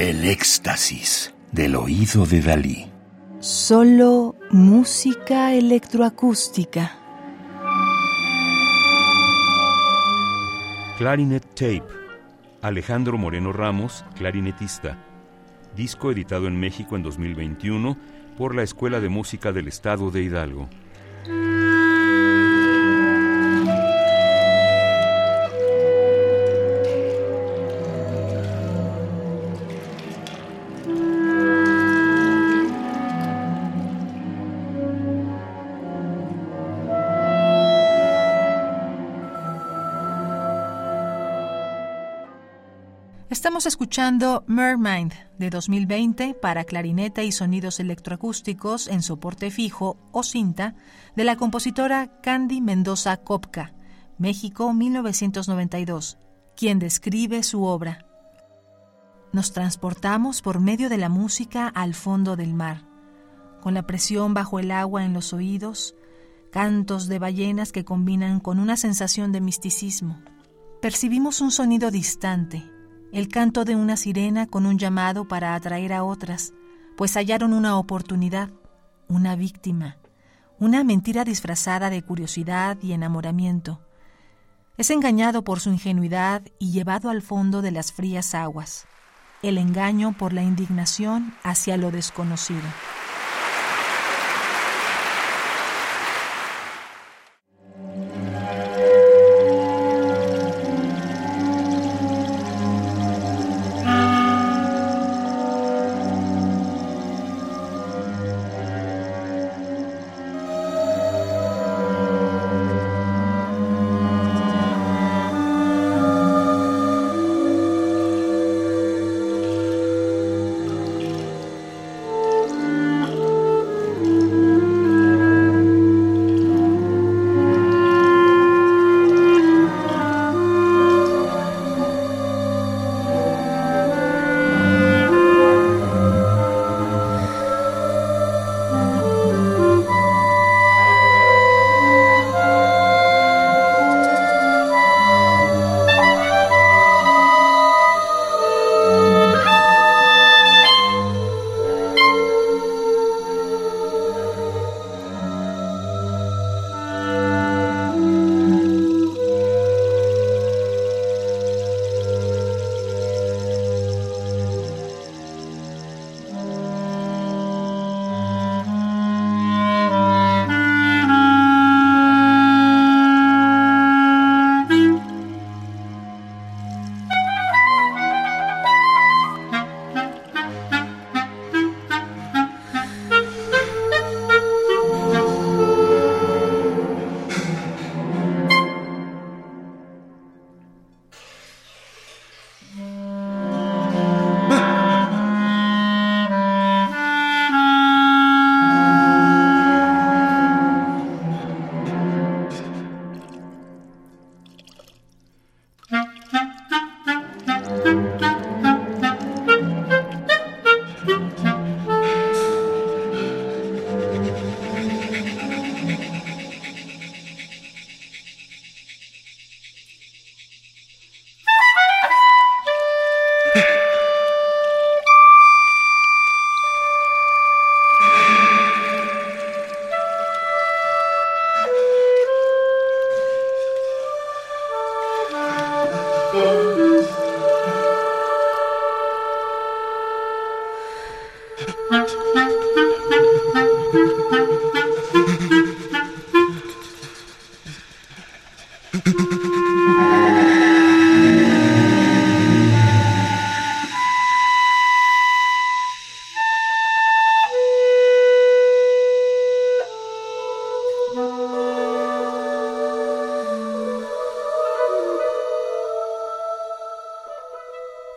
El éxtasis del oído de Dalí. Solo música electroacústica. Clarinet Tape. Alejandro Moreno Ramos, clarinetista. Disco editado en México en 2021 por la Escuela de Música del Estado de Hidalgo. Estamos escuchando Mermind de 2020 para clarineta y sonidos electroacústicos en soporte fijo o cinta de la compositora Candy Mendoza Kopka, México 1992, quien describe su obra. Nos transportamos por medio de la música al fondo del mar, con la presión bajo el agua en los oídos, cantos de ballenas que combinan con una sensación de misticismo. Percibimos un sonido distante, el canto de una sirena con un llamado para atraer a otras, pues hallaron una oportunidad, una víctima, una mentira disfrazada de curiosidad y enamoramiento. Es engañado por su ingenuidad y llevado al fondo de las frías aguas, el engaño por la indignación hacia lo desconocido.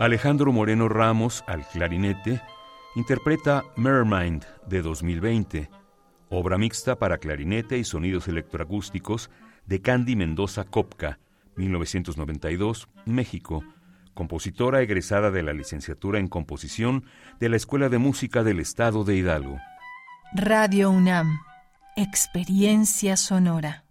Alejandro Moreno Ramos, al clarinete, interpreta Mermind de 2020, obra mixta para clarinete y sonidos electroacústicos de Candy Mendoza Kopka, 1992, México, compositora egresada de la licenciatura en composición de la Escuela de Música del Estado de Hidalgo. Radio UNAM, experiencia sonora.